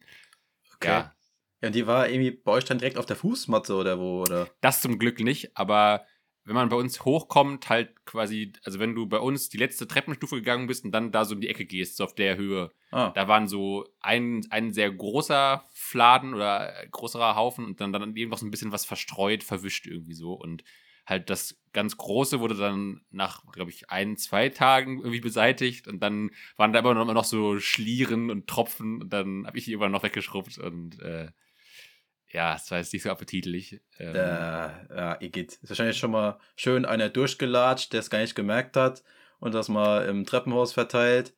[SPEAKER 3] Okay.
[SPEAKER 1] ja,
[SPEAKER 3] Ja, und die war irgendwie bei euch dann direkt auf der Fußmatte oder wo, oder?
[SPEAKER 1] das zum Glück nicht, aber wenn man bei uns hochkommt, halt quasi, also wenn du bei uns die letzte Treppenstufe gegangen bist und dann da so in die Ecke gehst, so auf der Höhe,
[SPEAKER 3] Ah,
[SPEAKER 1] da waren so ein, ein sehr großer Fladen oder größerer Haufen und dann, dann eben noch so ein bisschen was verstreut, verwischt irgendwie so. Und halt das ganz Große wurde dann nach, glaube ich, ein, zwei Tagen irgendwie beseitigt und dann waren da immer noch, immer noch so Schlieren und Tropfen und dann habe ich die irgendwann noch weggeschrubbt und äh, ja, es war jetzt nicht so appetitlich. Ähm,
[SPEAKER 3] äh, ja, Igitt. Ist wahrscheinlich schon mal schön einer durchgelatscht, der es gar nicht gemerkt hat und das mal im Treppenhaus verteilt.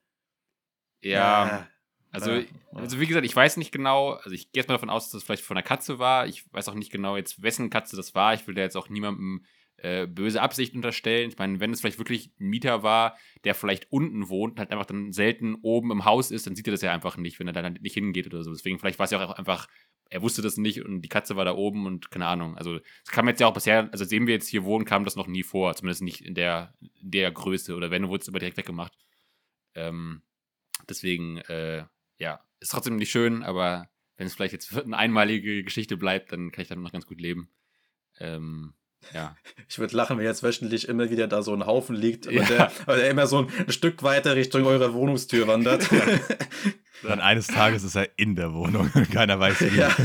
[SPEAKER 1] ja, Also,
[SPEAKER 3] Ja.
[SPEAKER 1] also wie gesagt, ich weiß nicht genau, also ich gehe jetzt mal davon aus, dass es vielleicht von einer Katze war. Ich weiß auch nicht genau jetzt, wessen Katze das war. Ich will da jetzt auch niemandem äh, böse Absicht unterstellen. Ich meine, wenn es vielleicht wirklich ein Mieter war, der vielleicht unten wohnt und halt einfach dann selten oben im Haus ist, dann sieht er das ja einfach nicht, wenn er dann nicht hingeht oder so. Deswegen, vielleicht war es ja auch einfach, er wusste das nicht und die Katze war da oben und keine Ahnung. Also, es kam jetzt ja auch bisher, also sehen wir jetzt hier wohnen, kam das noch nie vor. Zumindest nicht in der, der Größe oder wenn, wurde es immer direkt weggemacht. Ähm, deswegen, äh, ja, ist trotzdem nicht schön, aber wenn es vielleicht jetzt *laughs* eine einmalige Geschichte bleibt, dann kann ich damit noch ganz gut leben. Ähm, ja. *laughs*
[SPEAKER 3] Ich würde lachen, wenn jetzt wöchentlich immer wieder da so ein Haufen liegt
[SPEAKER 1] Ja.
[SPEAKER 3] und, der, der immer so ein Stück weiter Richtung eurer Wohnungstür wandert. *laughs*
[SPEAKER 2] Dann eines Tages ist er in der Wohnung. *laughs* Keiner weiß wie.
[SPEAKER 3] ja.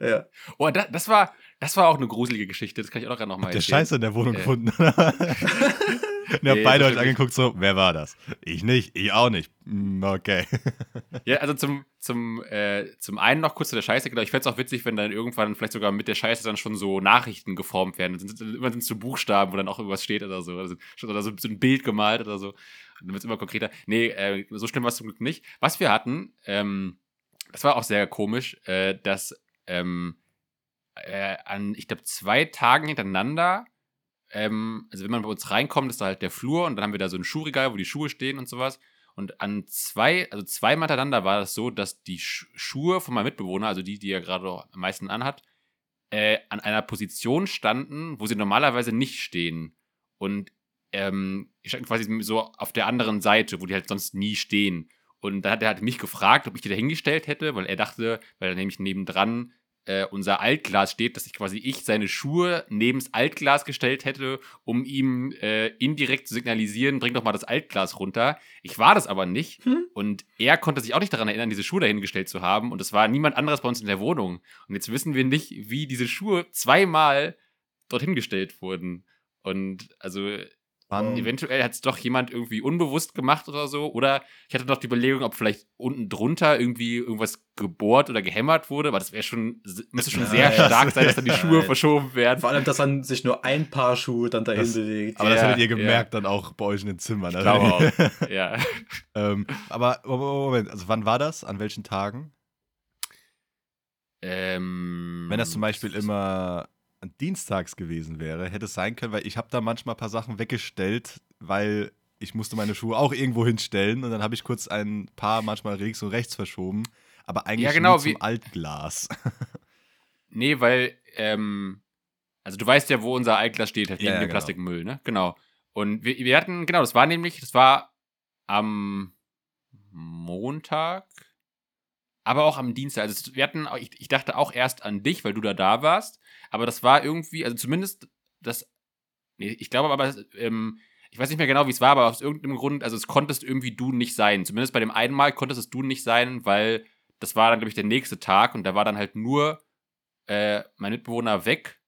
[SPEAKER 3] ja.
[SPEAKER 1] Oh, da, das war, das war auch eine gruselige Geschichte. Das kann ich auch gerade noch mal
[SPEAKER 2] Habt ihr
[SPEAKER 1] erzählen.
[SPEAKER 2] Scheiße in der Wohnung
[SPEAKER 1] Äh.
[SPEAKER 2] gefunden? Und ihr habt
[SPEAKER 1] Nee,
[SPEAKER 2] beide euch angeguckt, so, wer war das? Ich nicht, ich auch nicht. Hm, Okay. *laughs*
[SPEAKER 1] Ja, also zum, zum, äh, zum einen noch kurz zu der Scheiße, genau. Ich fände es auch witzig, wenn dann irgendwann vielleicht sogar mit der Scheiße dann schon so Nachrichten geformt werden. Dann sind, immer sind so Buchstaben, wo dann auch irgendwas steht oder so. Also, oder so, so ein Bild gemalt oder so. Und dann wird es immer konkreter. Nee, äh, so schlimm war es zum Glück nicht. Was wir hatten, ähm, das war auch sehr komisch, äh, dass ähm, äh, an, ich glaube, zwei Tagen hintereinander, ähm, also wenn man bei uns reinkommt, ist da halt der Flur und dann haben wir da so ein Schuhregal, wo die Schuhe stehen und sowas. Und an zwei, also zweimal hintereinander war das so, dass die Sch Schuhe von meinem Mitbewohner, also die, die er gerade am meisten anhat, äh, an einer Position standen, wo sie normalerweise nicht stehen. Und ähm, ich stand quasi so auf der anderen Seite, wo die halt sonst nie stehen. Und dann hat er halt mich gefragt, ob ich die da hingestellt hätte, weil er dachte, weil er nämlich nebendran äh, unser Altglas steht, dass ich quasi ich seine Schuhe neben das Altglas gestellt hätte, um ihm äh, indirekt zu signalisieren, bring doch mal das Altglas runter. Ich war das aber nicht
[SPEAKER 3] Hm?
[SPEAKER 1] und er konnte sich auch nicht daran erinnern, diese Schuhe dahingestellt zu haben und es war niemand anderes bei uns in der Wohnung. Und jetzt wissen wir nicht, wie diese Schuhe zweimal dorthin gestellt wurden. Und also
[SPEAKER 2] Wann,
[SPEAKER 1] eventuell hat es doch jemand irgendwie unbewusst gemacht oder so. Oder ich hatte noch die Überlegung, ob vielleicht unten drunter irgendwie irgendwas gebohrt oder gehämmert wurde, aber das wäre schon, müsste schon sehr
[SPEAKER 2] Ja,
[SPEAKER 1] stark sein, dass dann die Schuhe verschoben werden.
[SPEAKER 3] Vor allem, dass dann sich nur ein Paar Schuhe dann dahin
[SPEAKER 2] Das-
[SPEAKER 3] bewegt.
[SPEAKER 2] aber das
[SPEAKER 1] Ja,
[SPEAKER 2] hättet ihr
[SPEAKER 1] ja.
[SPEAKER 2] gemerkt dann auch bei euch in den Zimmern.
[SPEAKER 1] Ich glaube auch. *laughs* Ja.
[SPEAKER 2] ähm, aber Moment, also wann war das? An welchen Tagen?
[SPEAKER 1] Ähm,
[SPEAKER 2] Wenn das zum Beispiel immer dienstags gewesen wäre, hätte es sein können, weil ich habe da manchmal ein paar Sachen weggestellt, weil ich musste meine Schuhe auch irgendwo hinstellen und dann habe ich kurz ein paar manchmal links und rechts verschoben, aber eigentlich
[SPEAKER 1] Ja, genau,
[SPEAKER 2] nur zum Altglas. *laughs*
[SPEAKER 1] Nee, weil, ähm, also du weißt ja, wo unser Altglas steht, halt neben
[SPEAKER 2] ja,
[SPEAKER 1] dem
[SPEAKER 2] genau.
[SPEAKER 1] Plastikmüll, ne? Genau. Und wir, wir hatten, genau, das war nämlich, das war am Montag, aber auch am Dienstag. Also wir hatten, ich, ich dachte auch erst an dich, weil du da da warst, aber das war irgendwie, also zumindest das, nee, ich glaube aber, ähm, ich weiß nicht mehr genau, wie es war, aber aus irgendeinem Grund, also es konntest irgendwie du nicht sein. Zumindest bei dem einen Mal konntest es du nicht sein, weil das war dann, glaube ich, der nächste Tag und da war dann halt nur äh, mein Mitbewohner weg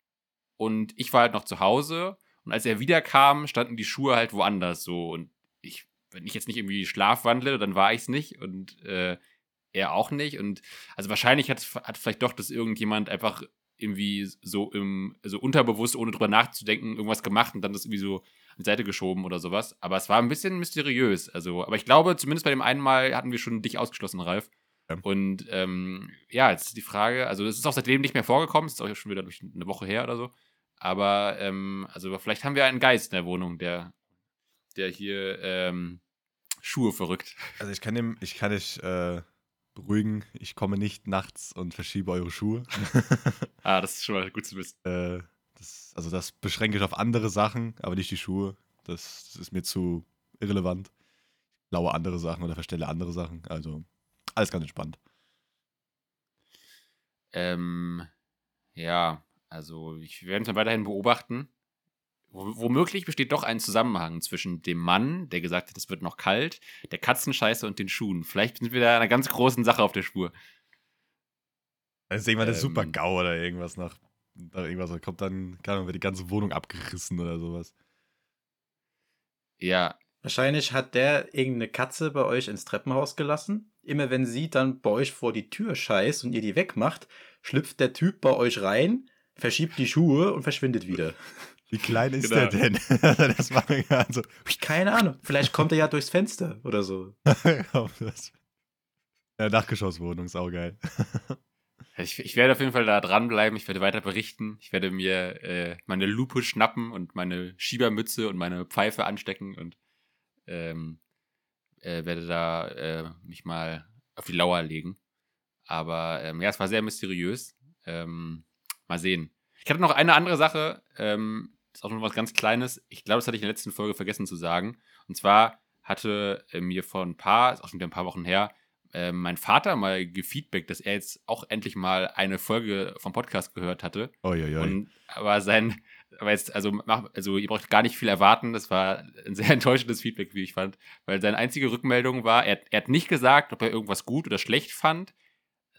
[SPEAKER 1] und ich war halt noch zu Hause. Und als er wiederkam, standen die Schuhe halt woanders so. Und ich, wenn ich jetzt nicht irgendwie schlafwandle, dann war ich es nicht und äh, er auch nicht. Und also wahrscheinlich hat, hat vielleicht doch, dass irgendjemand einfach irgendwie so im, so unterbewusst, ohne drüber nachzudenken, irgendwas gemacht und dann das irgendwie so an die Seite geschoben oder sowas. Aber es war ein bisschen mysteriös. Also, aber ich glaube, zumindest bei dem einen Mal hatten wir schon dich ausgeschlossen, Ralf.
[SPEAKER 2] Ja.
[SPEAKER 1] Und ähm, ja, jetzt ist die Frage, also es ist auch seitdem nicht mehr vorgekommen, es ist auch schon wieder durch eine Woche her oder so. Aber ähm, also vielleicht haben wir einen Geist in der Wohnung, der, der hier ähm, Schuhe verrückt.
[SPEAKER 2] Also ich kann, dem, ich kann dich äh, beruhigen, ich komme nicht nachts und verschiebe eure Schuhe. *laughs*
[SPEAKER 1] Ah, das ist schon mal gut zu wissen.
[SPEAKER 2] äh, das, also das beschränke ich auf andere Sachen, aber nicht die Schuhe. Das, das ist mir zu irrelevant. Ich blaue andere Sachen oder verstelle andere Sachen. Also alles ganz entspannt.
[SPEAKER 1] Ähm, ja, also ich werde es mal weiterhin beobachten. Womöglich besteht doch ein Zusammenhang zwischen dem Mann, der gesagt hat, es wird noch kalt, der Katzenscheiße und den Schuhen. Vielleicht sind wir da einer ganz großen Sache auf der Spur.
[SPEAKER 2] Das ist irgendwann der
[SPEAKER 1] Ähm.
[SPEAKER 2] Super-GAU oder irgendwas nach, nach irgendwas. Da kommt dann, keine Ahnung, wird die ganze Wohnung abgerissen oder sowas.
[SPEAKER 1] Ja,
[SPEAKER 3] Wahrscheinlich hat der irgendeine Katze bei euch ins Treppenhaus gelassen. Immer wenn sie dann bei euch vor die Tür scheißt und ihr die wegmacht, schlüpft der Typ bei euch rein, verschiebt die Schuhe und verschwindet wieder. *laughs*
[SPEAKER 2] Wie klein ist
[SPEAKER 1] Genau.
[SPEAKER 2] der denn? er *laughs* das kann? Also,
[SPEAKER 3] Keine Ahnung. Vielleicht kommt er ja durchs Fenster oder so. *laughs*
[SPEAKER 2] das- ja, Dachgeschosswohnung ist auch geil. *laughs*
[SPEAKER 1] ich, ich werde auf jeden Fall da dranbleiben, ich werde weiter berichten, ich werde mir äh, meine Lupe schnappen und meine Schiebermütze und meine Pfeife anstecken und ähm, äh, werde da äh, mich mal auf die Lauer legen. Aber ähm, ja, es war sehr mysteriös. Ähm, mal sehen. Ich hatte noch eine andere Sache, ähm, ist auch noch was ganz Kleines. Ich glaube, das hatte ich in der letzten Folge vergessen zu sagen. Und zwar hatte äh, mir vor ein paar, ist auch schon wieder ein paar Wochen her, äh, mein Vater mal gefeedbackt, dass er jetzt auch endlich mal eine Folge vom Podcast gehört hatte.
[SPEAKER 2] Uiuiui.
[SPEAKER 1] Und aber sein, aber jetzt, also, mach, also ihr braucht gar nicht viel erwarten. Das war ein sehr *laughs* enttäuschendes Feedback, wie ich fand. Weil seine einzige Rückmeldung war, er, er hat nicht gesagt, ob er irgendwas gut oder schlecht fand.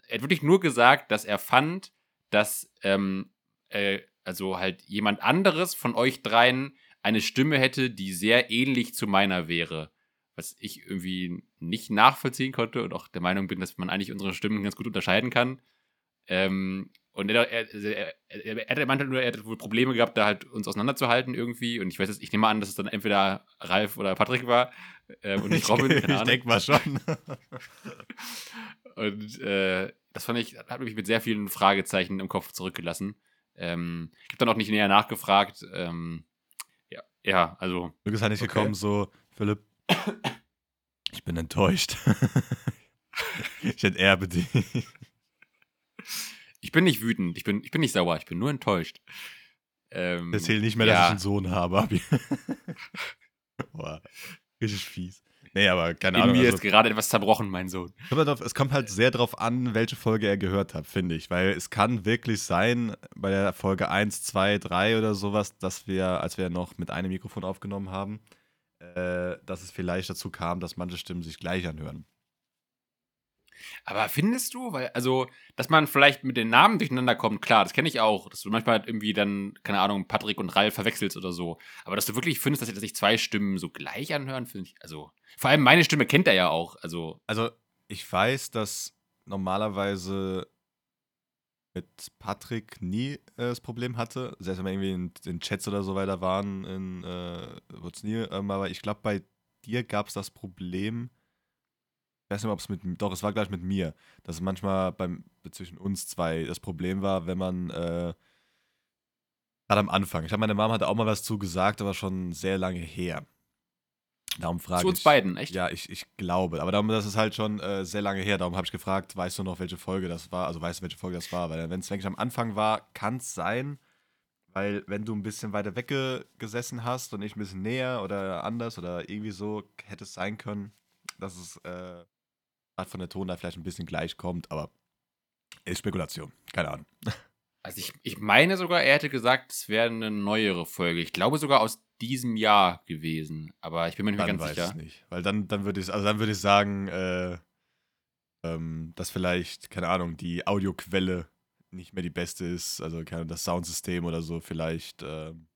[SPEAKER 1] Er hat wirklich nur gesagt, dass er fand, dass ähm, äh, also halt jemand anderes von euch dreien eine Stimme hätte, die sehr ähnlich zu meiner wäre. Was ich irgendwie nicht nachvollziehen konnte und auch der Meinung bin, dass man eigentlich unsere Stimmen ganz gut unterscheiden kann. Ähm, und er, er, er, er, er meinte nur, er hätte wohl Probleme gehabt, da halt uns auseinanderzuhalten irgendwie. Und ich weiß jetzt, ich nehme an, dass es dann entweder Ralf oder Patrick war ähm, und nicht Robin. *laughs*
[SPEAKER 2] ich
[SPEAKER 1] keine Ahnung.
[SPEAKER 2] denke mal schon. *laughs*
[SPEAKER 1] Und äh, das fand ich, hat mich mit sehr vielen Fragezeichen im Kopf zurückgelassen. Ähm, ich habe dann auch nicht näher nachgefragt. Ähm, ja, ja, also
[SPEAKER 2] Glück ist halt nicht
[SPEAKER 3] Okay.
[SPEAKER 2] gekommen, so, Philipp, *coughs* ich bin enttäuscht. *laughs* ich enterbe dich.
[SPEAKER 1] ich bin nicht wütend, ich bin, ich bin nicht sauer, ich bin nur enttäuscht. Ähm,
[SPEAKER 2] Erzähl nicht mehr,
[SPEAKER 1] ja.
[SPEAKER 2] dass ich einen Sohn habe. Ab- *laughs* Boah, richtig fies. Nee, aber keine
[SPEAKER 1] In
[SPEAKER 2] Ahnung.
[SPEAKER 1] mir
[SPEAKER 2] also-
[SPEAKER 1] ist gerade etwas zerbrochen, mein Sohn.
[SPEAKER 2] Kommt halt es kommt halt sehr drauf an, welche Folge er gehört hat, finde ich. Weil es kann wirklich sein, bei der Folge 1, 2, 3 oder sowas, dass wir, als wir noch mit einem Mikrofon aufgenommen haben, äh, dass es vielleicht dazu kam, dass manche Stimmen sich gleich anhören.
[SPEAKER 1] Aber findest du, weil, also, dass man vielleicht mit den Namen durcheinander kommt, klar, das kenne ich auch, dass du manchmal halt irgendwie dann, keine Ahnung, Patrick und Ralf verwechselst oder so. Aber dass du wirklich findest, dass sich zwei Stimmen so gleich anhören, finde ich, also, vor allem meine Stimme kennt er ja auch, also,
[SPEAKER 2] Also, ich weiß, dass normalerweise mit Patrick nie äh, das Problem hatte. Selbst wenn wir irgendwie in, in Chats oder so weiter waren, in, äh, wurde nie. Ähm, aber ich glaube, bei dir gab es das Problem. Ich weiß nicht, ob es mit. Doch, es war gleich mit mir. Dass es manchmal beim, zwischen uns zwei das Problem war, wenn man. Äh, Gerade am Anfang. Ich glaube, meine Mama hatte auch mal was zu gesagt, aber schon sehr lange her. Darum frage
[SPEAKER 1] zu uns
[SPEAKER 2] ich.
[SPEAKER 1] beiden, echt?
[SPEAKER 2] Ja, ich, ich glaube. Aber darum, das ist halt schon äh, sehr lange her. Darum habe ich gefragt, weißt du noch, welche Folge das war? Also weißt du, welche Folge das war? Weil wenn es wirklich am Anfang war, kann es sein, weil wenn du ein bisschen weiter wegge gesessen hast und ich ein bisschen näher oder anders oder irgendwie so, hätte es sein können, dass es äh, von der Tonlage vielleicht ein bisschen gleich kommt. Aber ist Spekulation. Keine Ahnung. *laughs*
[SPEAKER 1] Also ich, ich meine sogar, er hätte gesagt, es wäre eine neuere Folge. Ich glaube sogar aus diesem Jahr gewesen. Aber ich bin mir nicht mehr
[SPEAKER 2] Dann
[SPEAKER 1] ganz
[SPEAKER 2] weiß
[SPEAKER 1] sicher.
[SPEAKER 2] ich nicht. Weil dann, dann würde ich, also dann würde ich sagen, äh, ähm, dass vielleicht, keine Ahnung, die Audioquelle nicht mehr die beste ist, also keine Ahnung, das Soundsystem oder so vielleicht ähm,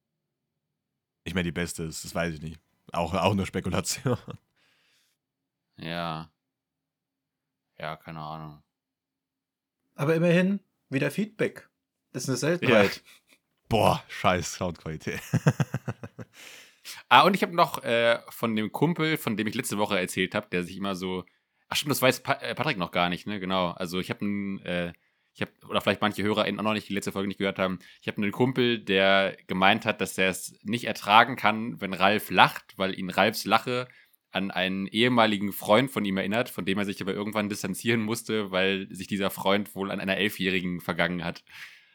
[SPEAKER 2] nicht mehr die beste ist, das weiß ich nicht. Auch, auch nur Spekulation.
[SPEAKER 1] Ja. Ja, keine Ahnung.
[SPEAKER 3] Aber immerhin wieder Feedback. Das ist eine Seltenheit. *laughs*
[SPEAKER 2] Boah, scheiß Soundqualität. *laughs*
[SPEAKER 1] Ah, und ich habe noch äh, von dem Kumpel, von dem ich letzte Woche erzählt habe, der sich immer so. Ach stimmt, das weiß pa äh, Patrick noch gar nicht, ne? Genau. Also ich habe einen, äh, ich habe, oder vielleicht manche HörerInnen auch noch nicht die letzte Folge nicht gehört haben, ich habe einen Kumpel, der gemeint hat, dass er es nicht ertragen kann, wenn Ralf lacht, weil ihn Ralfs Lache an einen ehemaligen Freund von ihm erinnert, von dem er sich aber irgendwann distanzieren musste, weil sich dieser Freund wohl an einer Elfjährigen vergangen hat.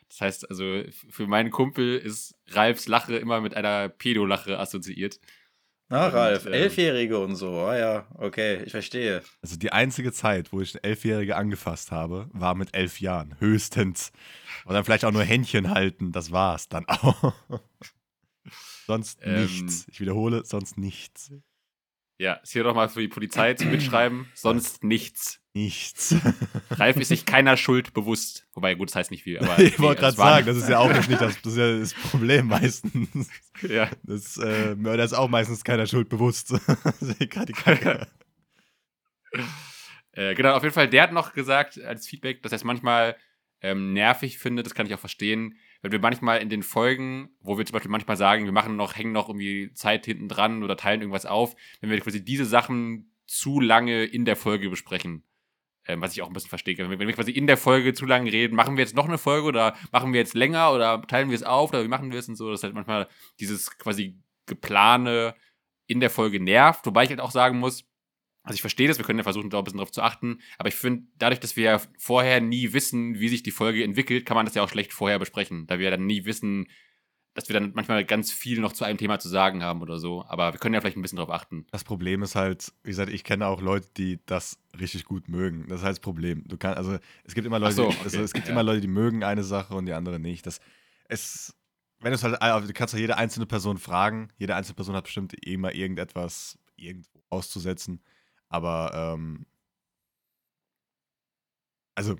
[SPEAKER 1] Das heißt also, für meinen Kumpel ist Ralfs Lache immer mit einer Pedolache assoziiert.
[SPEAKER 3] Na,
[SPEAKER 1] Und,
[SPEAKER 3] Ralf,
[SPEAKER 1] ähm,
[SPEAKER 3] Elfjährige und so. Ah ja, okay, ich verstehe.
[SPEAKER 2] Also die einzige Zeit, wo ich eine Elfjährige angefasst habe, war mit elf Jahren. Höchstens. Und dann vielleicht auch nur Händchen halten, das war's dann auch. *laughs* sonst
[SPEAKER 1] Ähm.
[SPEAKER 2] nichts. Ich wiederhole, sonst nichts.
[SPEAKER 1] Ja, ist hier doch mal für die Polizei zum Mitschreiben. *clears throat* Sonst nichts.
[SPEAKER 2] Nichts. *laughs*
[SPEAKER 1] Ralf ist sich keiner Schuld bewusst. Wobei, gut, das heißt nicht viel. Aber *laughs*
[SPEAKER 2] ich
[SPEAKER 1] nee,
[SPEAKER 2] wollte gerade sagen, das ist ja auch *laughs* nicht das, das, ist ja das Problem meistens.
[SPEAKER 1] Ja.
[SPEAKER 2] Das äh, Mörder ist auch meistens keiner Schuld bewusst.
[SPEAKER 1] Äh, genau, auf jeden Fall, der hat noch gesagt als Feedback, dass er es manchmal ähm, nervig findet, das kann ich auch verstehen, weil wir manchmal in den Folgen, wo wir zum Beispiel manchmal sagen, wir machen noch, hängen noch irgendwie Zeit hinten dran oder teilen irgendwas auf, wenn wir quasi diese Sachen zu lange in der Folge besprechen. Ähm, was ich auch ein bisschen verstehe. Wenn wir, wenn wir quasi in der Folge zu lange reden, machen wir jetzt noch eine Folge oder machen wir jetzt länger oder teilen wir es auf oder wie machen wir es und so, dass halt manchmal dieses quasi geplane in der Folge nervt, wobei ich halt auch sagen muss, also ich verstehe das, wir können ja versuchen, da ein bisschen drauf zu achten, aber ich finde, dadurch, dass wir ja vorher nie wissen, wie sich die Folge entwickelt, kann man das ja auch schlecht vorher besprechen, da wir ja dann nie wissen, dass wir dann manchmal ganz viel noch zu einem Thema zu sagen haben oder so. Aber wir können ja vielleicht ein bisschen drauf achten.
[SPEAKER 2] Das Problem ist halt, wie gesagt, ich kenne auch Leute, die das richtig gut mögen. Das ist halt das Problem. Du kannst, also es gibt immer Leute,
[SPEAKER 1] so,
[SPEAKER 2] die,
[SPEAKER 1] okay,
[SPEAKER 2] also, es gibt
[SPEAKER 1] ja.
[SPEAKER 2] immer Leute, die mögen eine Sache und die andere nicht. Das, es, wenn es halt, also du kannst ja jede einzelne Person fragen. Jede einzelne Person hat bestimmt immer irgendetwas irgendwo auszusetzen. Aber ähm, also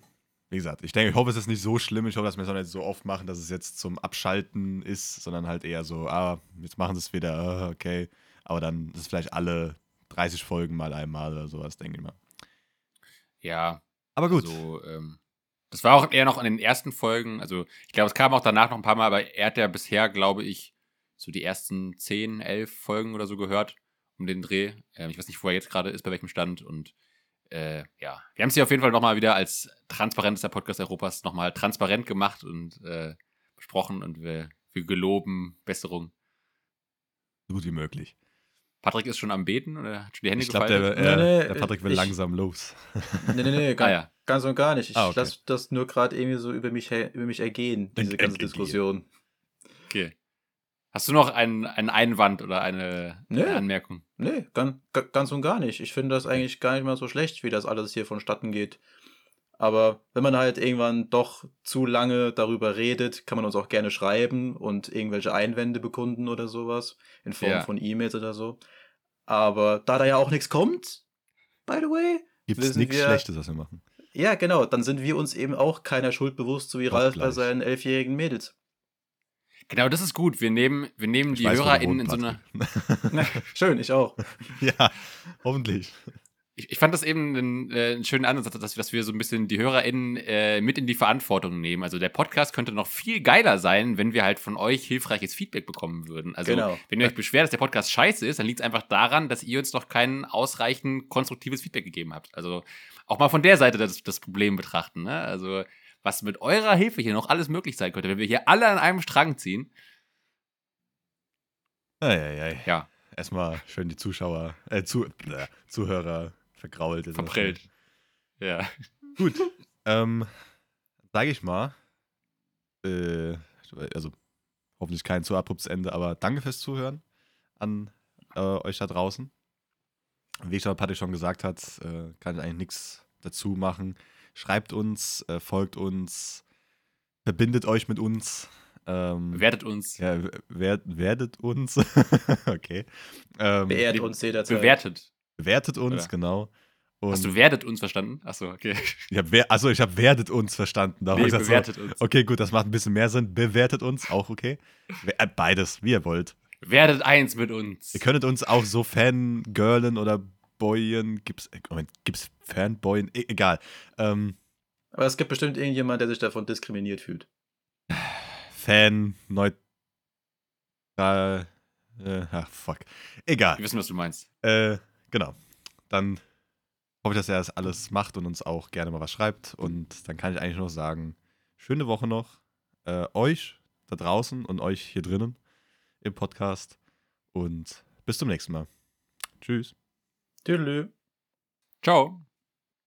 [SPEAKER 2] wie gesagt, ich denke, ich hoffe, es ist nicht so schlimm. Ich hoffe, dass wir es auch nicht so oft machen, dass es jetzt zum Abschalten ist, sondern halt eher so, ah, jetzt machen sie es wieder, ah, okay. Aber dann ist es vielleicht alle 30 Folgen mal einmal oder sowas, denke ich mal.
[SPEAKER 1] Ja,
[SPEAKER 2] Aber gut.
[SPEAKER 1] Also, ähm, das war auch eher noch in den ersten Folgen. Also, ich glaube, es kam auch danach noch ein paar Mal, aber er hat ja bisher, glaube ich, so die ersten 10, 11 Folgen oder so gehört um den Dreh. Ähm, ich weiß nicht, wo er jetzt gerade ist, bei welchem Stand. Und äh, ja, wir haben es hier auf jeden Fall nochmal wieder als transparentester Podcast Europas nochmal transparent gemacht und äh, besprochen und wir, wir geloben Besserung.
[SPEAKER 2] so gut wie möglich.
[SPEAKER 1] Patrick ist schon am Beten oder hat schon die Hände
[SPEAKER 2] Ich glaube,
[SPEAKER 1] gefaltet?
[SPEAKER 2] der, äh,
[SPEAKER 3] Nee, nee,
[SPEAKER 2] der Patrick will
[SPEAKER 3] ich-
[SPEAKER 2] langsam los.
[SPEAKER 3] Nee, nee, nee, *laughs* ganz,
[SPEAKER 1] Ah, ja.
[SPEAKER 3] ganz und gar nicht. Ich
[SPEAKER 2] Ah, okay.
[SPEAKER 3] lasse das nur gerade irgendwie so über mich, über mich ergehen, diese ganze. Diskussion.
[SPEAKER 1] Okay. Hast du noch einen, einen Einwand oder eine,
[SPEAKER 3] Nee.
[SPEAKER 1] eine Anmerkung?
[SPEAKER 3] Nee, ganz, ganz und gar nicht. Ich finde das eigentlich gar nicht mal so schlecht, wie das alles hier vonstatten geht. Aber wenn man halt irgendwann doch zu lange darüber redet, kann man uns auch gerne schreiben und irgendwelche Einwände bekunden oder sowas. In Form
[SPEAKER 1] Ja.
[SPEAKER 3] von E-Mails oder so. Aber da da ja auch nichts kommt, by the way,
[SPEAKER 2] Gibt es nichts Schlechtes, was wir machen.
[SPEAKER 3] ja genau, dann sind wir uns eben auch keiner Schuld bewusst, so wie Ralf bei seinen elfjährigen Mädels.
[SPEAKER 1] Genau, das ist gut. Wir nehmen, wir nehmen die
[SPEAKER 2] weiß,
[SPEAKER 1] HörerInnen in so einer. *laughs*
[SPEAKER 2] Patrick.
[SPEAKER 3] Schön, ich auch. *laughs*
[SPEAKER 2] ja, hoffentlich.
[SPEAKER 1] Ich, ich fand das eben einen, äh, einen schönen Ansatz, dass, dass wir so ein bisschen die HörerInnen äh, mit in die Verantwortung nehmen. Also der Podcast könnte noch viel geiler sein, wenn wir halt von euch hilfreiches Feedback bekommen würden. Also
[SPEAKER 3] Genau.
[SPEAKER 1] wenn ihr euch beschwert, dass der Podcast scheiße ist, dann liegt es einfach daran, dass ihr uns noch kein ausreichend konstruktives Feedback gegeben habt. Also auch mal von der Seite das, das Problem betrachten. Ne? Also was mit eurer Hilfe hier noch alles möglich sein könnte, wenn wir hier alle an einem Strang ziehen.
[SPEAKER 2] Eieiei.
[SPEAKER 1] Ja.
[SPEAKER 2] Erstmal schön die Zuschauer, äh, zu, äh, Zuhörer vergrault.
[SPEAKER 1] Verprellt. Ja.
[SPEAKER 2] Gut. ähm, sage ich mal, äh, also hoffentlich kein zu abruptes Ende, aber danke fürs Zuhören an äh, euch da draußen. Wie ich schon Patrick schon gesagt hat, äh, kann ich eigentlich nichts dazu machen. Schreibt uns, äh, folgt uns, verbindet euch mit uns. Ähm,
[SPEAKER 1] Bewertet uns.
[SPEAKER 2] ja, wer, werdet uns. *laughs* okay. Ähm,
[SPEAKER 3] Beehrt
[SPEAKER 1] die-
[SPEAKER 3] uns jederzeit.
[SPEAKER 1] Bewertet.
[SPEAKER 2] bewertet uns,
[SPEAKER 1] Oder?
[SPEAKER 2] genau. Und
[SPEAKER 1] Hast du werdet uns verstanden? Achso, okay.
[SPEAKER 2] ich hab, also ich habe werdet uns verstanden. Darum
[SPEAKER 1] Nee,
[SPEAKER 2] gesagt,
[SPEAKER 1] bewertet uns.
[SPEAKER 2] So, okay, gut, das macht ein bisschen mehr Sinn. Bewertet uns, auch okay. Äh, Beides, wie ihr wollt.
[SPEAKER 1] Werdet eins mit uns.
[SPEAKER 2] Ihr könntet uns auch so Fangirlen oder Boyen, gibt's, äh, Moment, gibt's Fanboyen? E egal. Ähm,
[SPEAKER 3] Aber es gibt bestimmt irgendjemand, der sich davon diskriminiert fühlt.
[SPEAKER 2] Fan, neutral, äh, ach, fuck. Egal.
[SPEAKER 1] Wir wissen, was du meinst.
[SPEAKER 2] Äh, genau. Dann hoffe ich, dass er das alles macht und uns auch gerne mal was schreibt. Und dann kann ich eigentlich nur noch sagen, schöne Woche noch. Äh, euch da draußen und euch hier drinnen im Podcast. Und bis zum nächsten Mal. Tschüss.
[SPEAKER 3] Tüdelü.
[SPEAKER 1] Ciao.